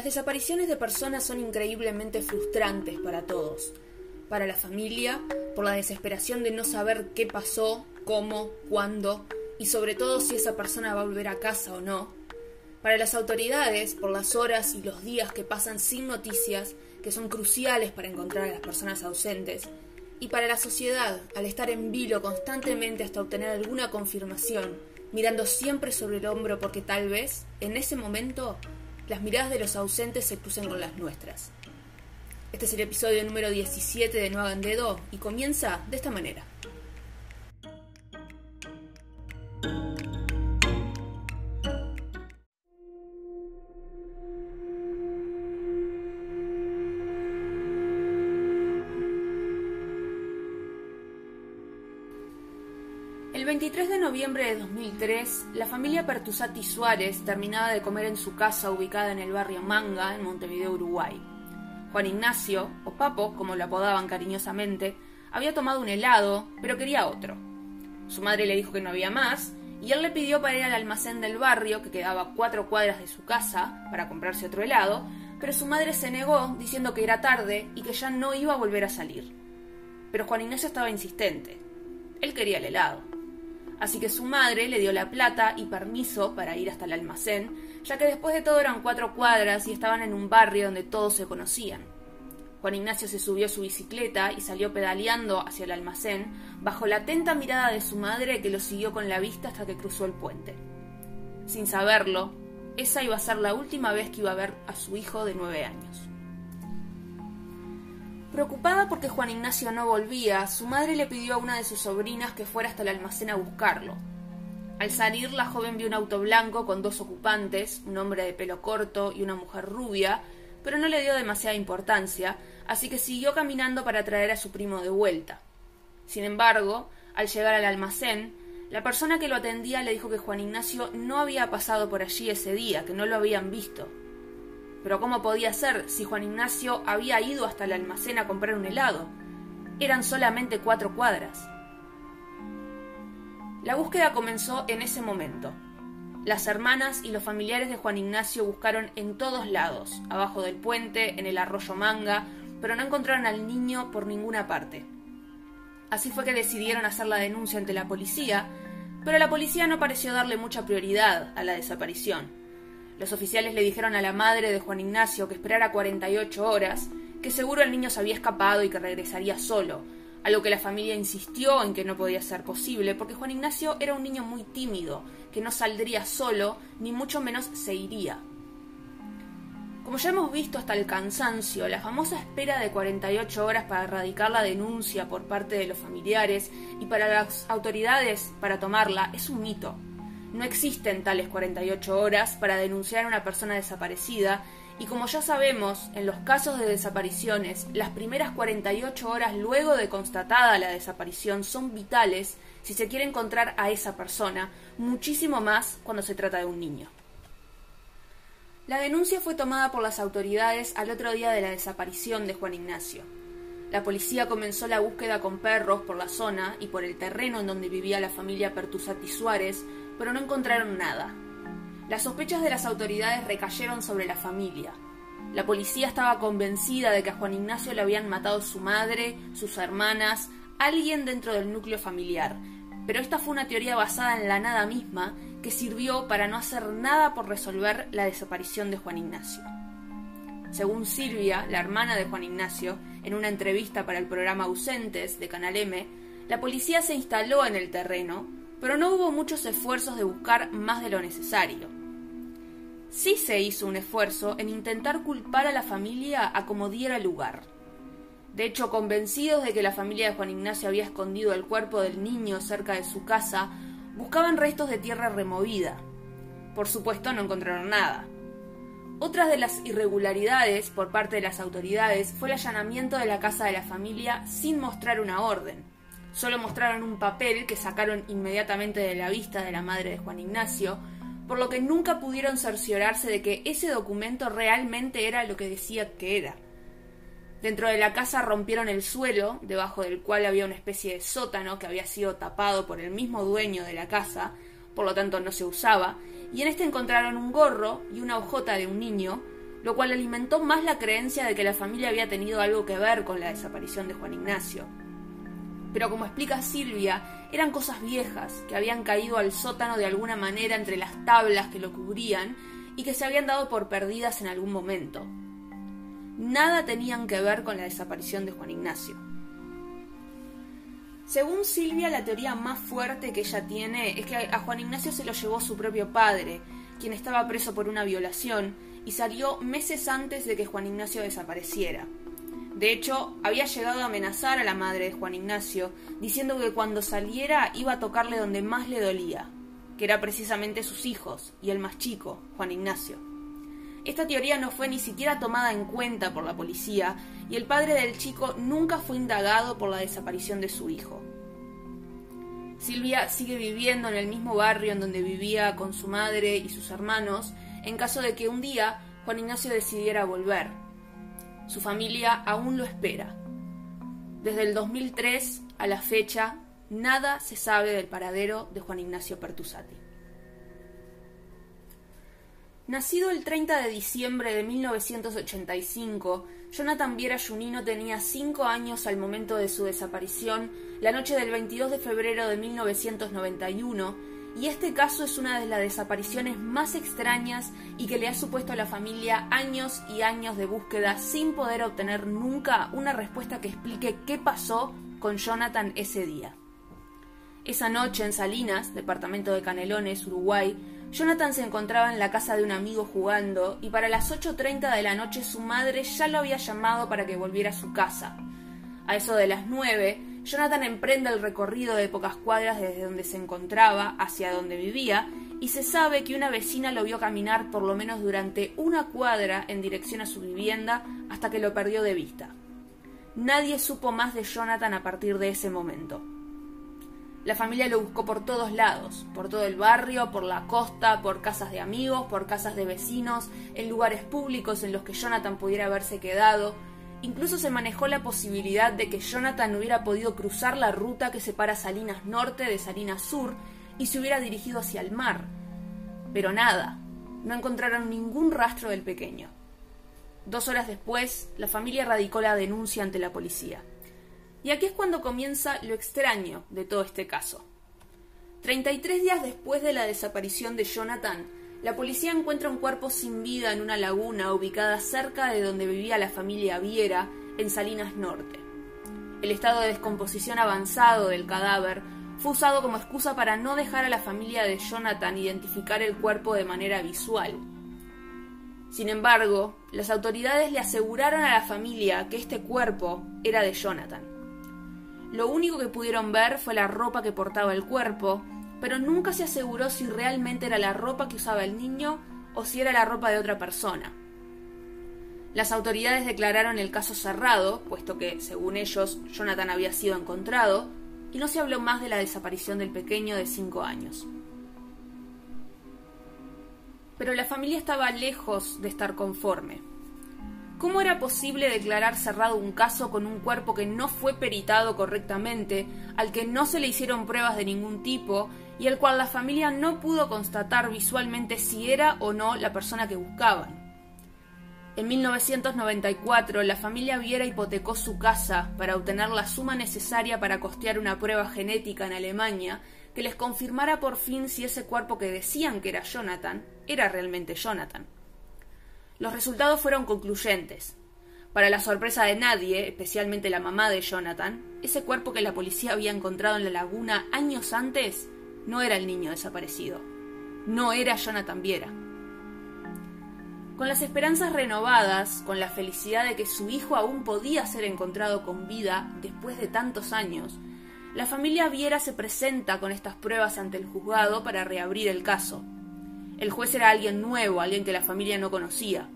Las desapariciones de personas son increíblemente frustrantes para todos. Para la familia, por la desesperación de no saber qué pasó, cómo, cuándo y sobre todo si esa persona va a volver a casa o no. Para las autoridades, por las horas y los días que pasan sin noticias, que son cruciales para encontrar a las personas ausentes. Y para la sociedad, al estar en vilo constantemente hasta obtener alguna confirmación, mirando siempre sobre el hombro porque tal vez, en ese momento, las miradas de los ausentes se crucen con las nuestras. Este es el episodio número 17 de No hagan dedo y comienza de esta manera. El 23 de noviembre de 2003, la familia Pertusati Suárez terminaba de comer en su casa ubicada en el barrio Manga, en Montevideo, Uruguay. Juan Ignacio, o Papo, como lo apodaban cariñosamente, había tomado un helado, pero quería otro. Su madre le dijo que no había más, y él le pidió para ir al almacén del barrio, que quedaba cuatro cuadras de su casa, para comprarse otro helado, pero su madre se negó, diciendo que era tarde y que ya no iba a volver a salir. Pero Juan Ignacio estaba insistente. Él quería el helado así que su madre le dio la plata y permiso para ir hasta el almacén, ya que después de todo eran cuatro cuadras y estaban en un barrio donde todos se conocían. Juan Ignacio se subió a su bicicleta y salió pedaleando hacia el almacén, bajo la atenta mirada de su madre que lo siguió con la vista hasta que cruzó el puente. Sin saberlo, esa iba a ser la última vez que iba a ver a su hijo de nueve años. Preocupada porque Juan Ignacio no volvía, su madre le pidió a una de sus sobrinas que fuera hasta el almacén a buscarlo. Al salir, la joven vio un auto blanco con dos ocupantes, un hombre de pelo corto y una mujer rubia, pero no le dio demasiada importancia, así que siguió caminando para traer a su primo de vuelta. Sin embargo, al llegar al almacén, la persona que lo atendía le dijo que Juan Ignacio no había pasado por allí ese día, que no lo habían visto. Pero ¿cómo podía ser si Juan Ignacio había ido hasta el almacén a comprar un helado? Eran solamente cuatro cuadras. La búsqueda comenzó en ese momento. Las hermanas y los familiares de Juan Ignacio buscaron en todos lados, abajo del puente, en el arroyo Manga, pero no encontraron al niño por ninguna parte. Así fue que decidieron hacer la denuncia ante la policía, pero la policía no pareció darle mucha prioridad a la desaparición. Los oficiales le dijeron a la madre de Juan Ignacio que esperara 48 horas, que seguro el niño se había escapado y que regresaría solo, a lo que la familia insistió en que no podía ser posible, porque Juan Ignacio era un niño muy tímido, que no saldría solo, ni mucho menos se iría. Como ya hemos visto hasta el cansancio, la famosa espera de 48 horas para erradicar la denuncia por parte de los familiares y para las autoridades para tomarla es un mito. No existen tales 48 horas para denunciar a una persona desaparecida y como ya sabemos, en los casos de desapariciones, las primeras 48 horas luego de constatada la desaparición son vitales si se quiere encontrar a esa persona, muchísimo más cuando se trata de un niño. La denuncia fue tomada por las autoridades al otro día de la desaparición de Juan Ignacio. La policía comenzó la búsqueda con perros por la zona y por el terreno en donde vivía la familia Pertusati Suárez, pero no encontraron nada. Las sospechas de las autoridades recayeron sobre la familia. La policía estaba convencida de que a Juan Ignacio le habían matado su madre, sus hermanas, alguien dentro del núcleo familiar, pero esta fue una teoría basada en la nada misma que sirvió para no hacer nada por resolver la desaparición de Juan Ignacio. Según Silvia, la hermana de Juan Ignacio, en una entrevista para el programa Ausentes de Canal M, la policía se instaló en el terreno pero no hubo muchos esfuerzos de buscar más de lo necesario. Sí se hizo un esfuerzo en intentar culpar a la familia a como diera lugar. De hecho, convencidos de que la familia de Juan Ignacio había escondido el cuerpo del niño cerca de su casa, buscaban restos de tierra removida. Por supuesto, no encontraron nada. Otra de las irregularidades por parte de las autoridades fue el allanamiento de la casa de la familia sin mostrar una orden. Solo mostraron un papel que sacaron inmediatamente de la vista de la madre de Juan Ignacio, por lo que nunca pudieron cerciorarse de que ese documento realmente era lo que decía que era. Dentro de la casa rompieron el suelo, debajo del cual había una especie de sótano que había sido tapado por el mismo dueño de la casa, por lo tanto no se usaba, y en este encontraron un gorro y una hojota de un niño, lo cual alimentó más la creencia de que la familia había tenido algo que ver con la desaparición de Juan Ignacio. Pero como explica Silvia, eran cosas viejas que habían caído al sótano de alguna manera entre las tablas que lo cubrían y que se habían dado por perdidas en algún momento. Nada tenían que ver con la desaparición de Juan Ignacio. Según Silvia, la teoría más fuerte que ella tiene es que a Juan Ignacio se lo llevó su propio padre, quien estaba preso por una violación y salió meses antes de que Juan Ignacio desapareciera. De hecho, había llegado a amenazar a la madre de Juan Ignacio, diciendo que cuando saliera iba a tocarle donde más le dolía, que era precisamente sus hijos y el más chico, Juan Ignacio. Esta teoría no fue ni siquiera tomada en cuenta por la policía y el padre del chico nunca fue indagado por la desaparición de su hijo. Silvia sigue viviendo en el mismo barrio en donde vivía con su madre y sus hermanos en caso de que un día Juan Ignacio decidiera volver. Su familia aún lo espera. Desde el 2003 a la fecha, nada se sabe del paradero de Juan Ignacio Pertusati. Nacido el 30 de diciembre de 1985, Jonathan Viera Junino tenía cinco años al momento de su desaparición, la noche del 22 de febrero de 1991, y este caso es una de las desapariciones más extrañas y que le ha supuesto a la familia años y años de búsqueda sin poder obtener nunca una respuesta que explique qué pasó con Jonathan ese día. Esa noche en Salinas, departamento de Canelones, Uruguay, Jonathan se encontraba en la casa de un amigo jugando y para las 8.30 de la noche su madre ya lo había llamado para que volviera a su casa. A eso de las 9, Jonathan emprende el recorrido de pocas cuadras desde donde se encontraba hacia donde vivía y se sabe que una vecina lo vio caminar por lo menos durante una cuadra en dirección a su vivienda hasta que lo perdió de vista. Nadie supo más de Jonathan a partir de ese momento. La familia lo buscó por todos lados, por todo el barrio, por la costa, por casas de amigos, por casas de vecinos, en lugares públicos en los que Jonathan pudiera haberse quedado, Incluso se manejó la posibilidad de que Jonathan hubiera podido cruzar la ruta que separa Salinas Norte de Salinas Sur y se hubiera dirigido hacia el mar. Pero nada, no encontraron ningún rastro del pequeño. Dos horas después, la familia radicó la denuncia ante la policía. Y aquí es cuando comienza lo extraño de todo este caso. 33 días después de la desaparición de Jonathan, la policía encuentra un cuerpo sin vida en una laguna ubicada cerca de donde vivía la familia Viera, en Salinas Norte. El estado de descomposición avanzado del cadáver fue usado como excusa para no dejar a la familia de Jonathan identificar el cuerpo de manera visual. Sin embargo, las autoridades le aseguraron a la familia que este cuerpo era de Jonathan. Lo único que pudieron ver fue la ropa que portaba el cuerpo pero nunca se aseguró si realmente era la ropa que usaba el niño o si era la ropa de otra persona. Las autoridades declararon el caso cerrado, puesto que, según ellos, Jonathan había sido encontrado, y no se habló más de la desaparición del pequeño de cinco años. Pero la familia estaba lejos de estar conforme. ¿Cómo era posible declarar cerrado un caso con un cuerpo que no fue peritado correctamente, al que no se le hicieron pruebas de ningún tipo y el cual la familia no pudo constatar visualmente si era o no la persona que buscaban? En 1994, la familia Viera hipotecó su casa para obtener la suma necesaria para costear una prueba genética en Alemania que les confirmara por fin si ese cuerpo que decían que era Jonathan era realmente Jonathan. Los resultados fueron concluyentes. Para la sorpresa de nadie, especialmente la mamá de Jonathan, ese cuerpo que la policía había encontrado en la laguna años antes no era el niño desaparecido. No era Jonathan Viera. Con las esperanzas renovadas, con la felicidad de que su hijo aún podía ser encontrado con vida después de tantos años, la familia Viera se presenta con estas pruebas ante el juzgado para reabrir el caso. El juez era alguien nuevo, alguien que la familia no conocía.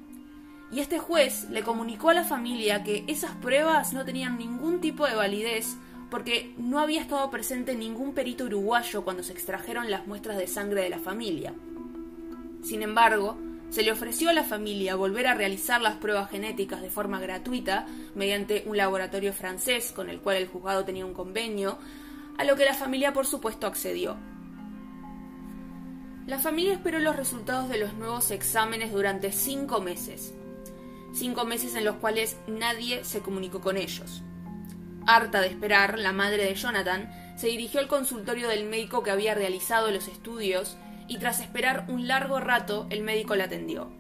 Y este juez le comunicó a la familia que esas pruebas no tenían ningún tipo de validez porque no había estado presente ningún perito uruguayo cuando se extrajeron las muestras de sangre de la familia. Sin embargo, se le ofreció a la familia volver a realizar las pruebas genéticas de forma gratuita mediante un laboratorio francés con el cual el juzgado tenía un convenio, a lo que la familia por supuesto accedió. La familia esperó los resultados de los nuevos exámenes durante cinco meses, cinco meses en los cuales nadie se comunicó con ellos. Harta de esperar, la madre de Jonathan se dirigió al consultorio del médico que había realizado los estudios y tras esperar un largo rato el médico la atendió.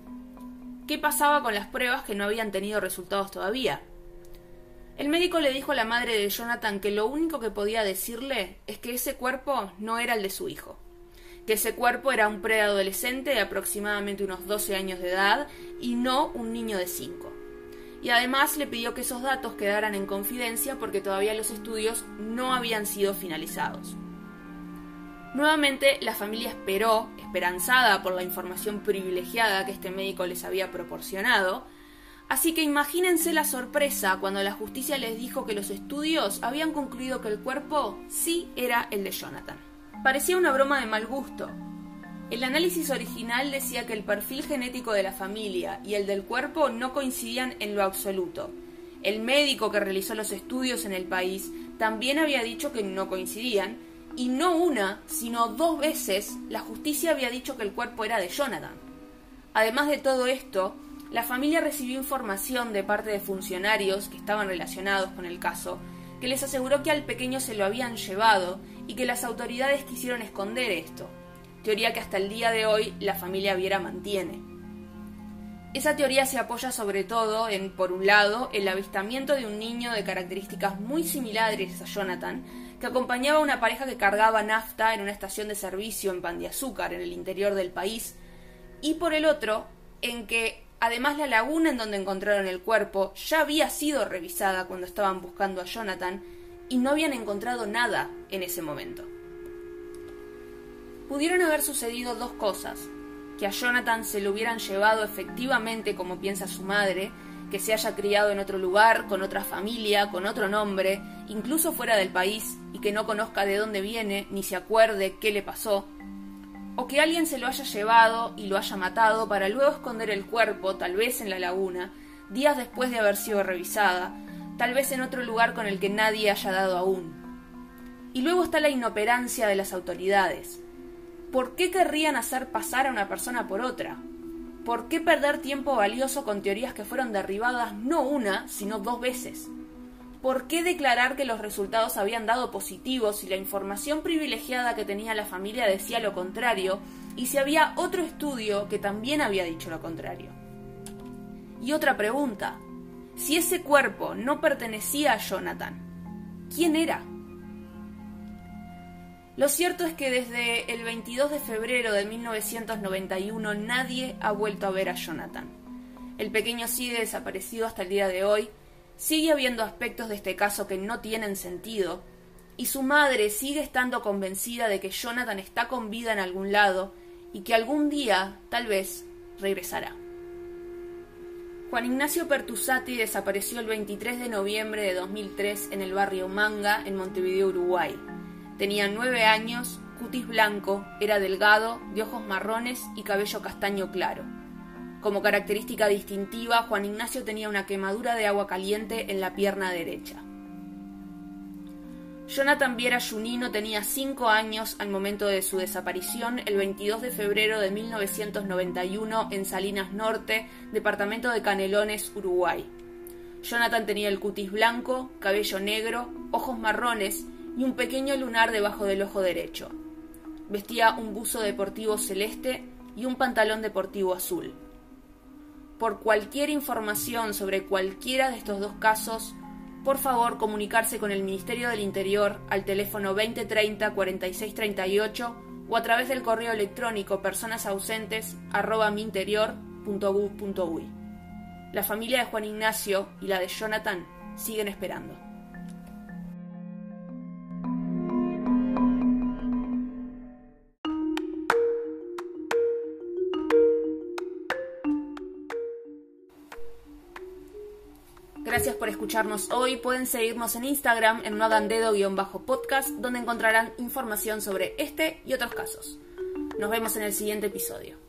¿Qué pasaba con las pruebas que no habían tenido resultados todavía? El médico le dijo a la madre de Jonathan que lo único que podía decirle es que ese cuerpo no era el de su hijo, que ese cuerpo era un preadolescente de aproximadamente unos 12 años de edad y no un niño de 5. Y además le pidió que esos datos quedaran en confidencia porque todavía los estudios no habían sido finalizados. Nuevamente la familia esperó, esperanzada por la información privilegiada que este médico les había proporcionado, Así que imagínense la sorpresa cuando la justicia les dijo que los estudios habían concluido que el cuerpo sí era el de Jonathan. Parecía una broma de mal gusto. El análisis original decía que el perfil genético de la familia y el del cuerpo no coincidían en lo absoluto. El médico que realizó los estudios en el país también había dicho que no coincidían, y no una, sino dos veces la justicia había dicho que el cuerpo era de Jonathan. Además de todo esto, la familia recibió información de parte de funcionarios que estaban relacionados con el caso, que les aseguró que al pequeño se lo habían llevado y que las autoridades quisieron esconder esto, teoría que hasta el día de hoy la familia Viera mantiene. Esa teoría se apoya sobre todo en, por un lado, el avistamiento de un niño de características muy similares a Jonathan, que acompañaba a una pareja que cargaba nafta en una estación de servicio en Pan de Azúcar, en el interior del país, y por el otro, en que Además, la laguna en donde encontraron el cuerpo ya había sido revisada cuando estaban buscando a Jonathan y no habían encontrado nada en ese momento. Pudieron haber sucedido dos cosas. Que a Jonathan se lo hubieran llevado efectivamente como piensa su madre, que se haya criado en otro lugar, con otra familia, con otro nombre, incluso fuera del país, y que no conozca de dónde viene, ni se acuerde qué le pasó, o que alguien se lo haya llevado y lo haya matado para luego esconder el cuerpo, tal vez en la laguna, días después de haber sido revisada, tal vez en otro lugar con el que nadie haya dado aún. Y luego está la inoperancia de las autoridades. ¿Por qué querrían hacer pasar a una persona por otra? ¿Por qué perder tiempo valioso con teorías que fueron derribadas no una, sino dos veces? ¿por qué declarar que los resultados habían dado positivos si la información privilegiada que tenía la familia decía lo contrario y si había otro estudio que también había dicho lo contrario? Y otra pregunta, si ese cuerpo no pertenecía a Jonathan, ¿quién era? Lo cierto es que desde el 22 de febrero de 1991 nadie ha vuelto a ver a Jonathan. El pequeño sigue desaparecido hasta el día de hoy Sigue habiendo aspectos de este caso que no tienen sentido, y su madre sigue estando convencida de que Jonathan está con vida en algún lado y que algún día, tal vez, regresará. Juan Ignacio Pertusati desapareció el 23 de noviembre de 2003 en el barrio Manga, en Montevideo, Uruguay. Tenía nueve años, cutis blanco, era delgado, de ojos marrones y cabello castaño claro. Como característica distintiva, Juan Ignacio tenía una quemadura de agua caliente en la pierna derecha. Jonathan Viera Junino tenía cinco años al momento de su desaparición el 22 de febrero de 1991 en Salinas Norte, departamento de Canelones, Uruguay. Jonathan tenía el cutis blanco, cabello negro, ojos marrones y un pequeño lunar debajo del ojo derecho. Vestía un buzo deportivo celeste y un pantalón deportivo azul por cualquier información sobre cualquiera de estos dos casos, por favor comunicarse con el Ministerio del Interior al teléfono 2030 4638 o a través del correo electrónico personasausentes@minterior.gov.uy. La familia de Juan Ignacio y la de Jonathan siguen esperando. Gracias por escucharnos hoy. Pueden seguirnos en Instagram en no podcast donde encontrarán información sobre este y otros casos. Nos vemos en el siguiente episodio.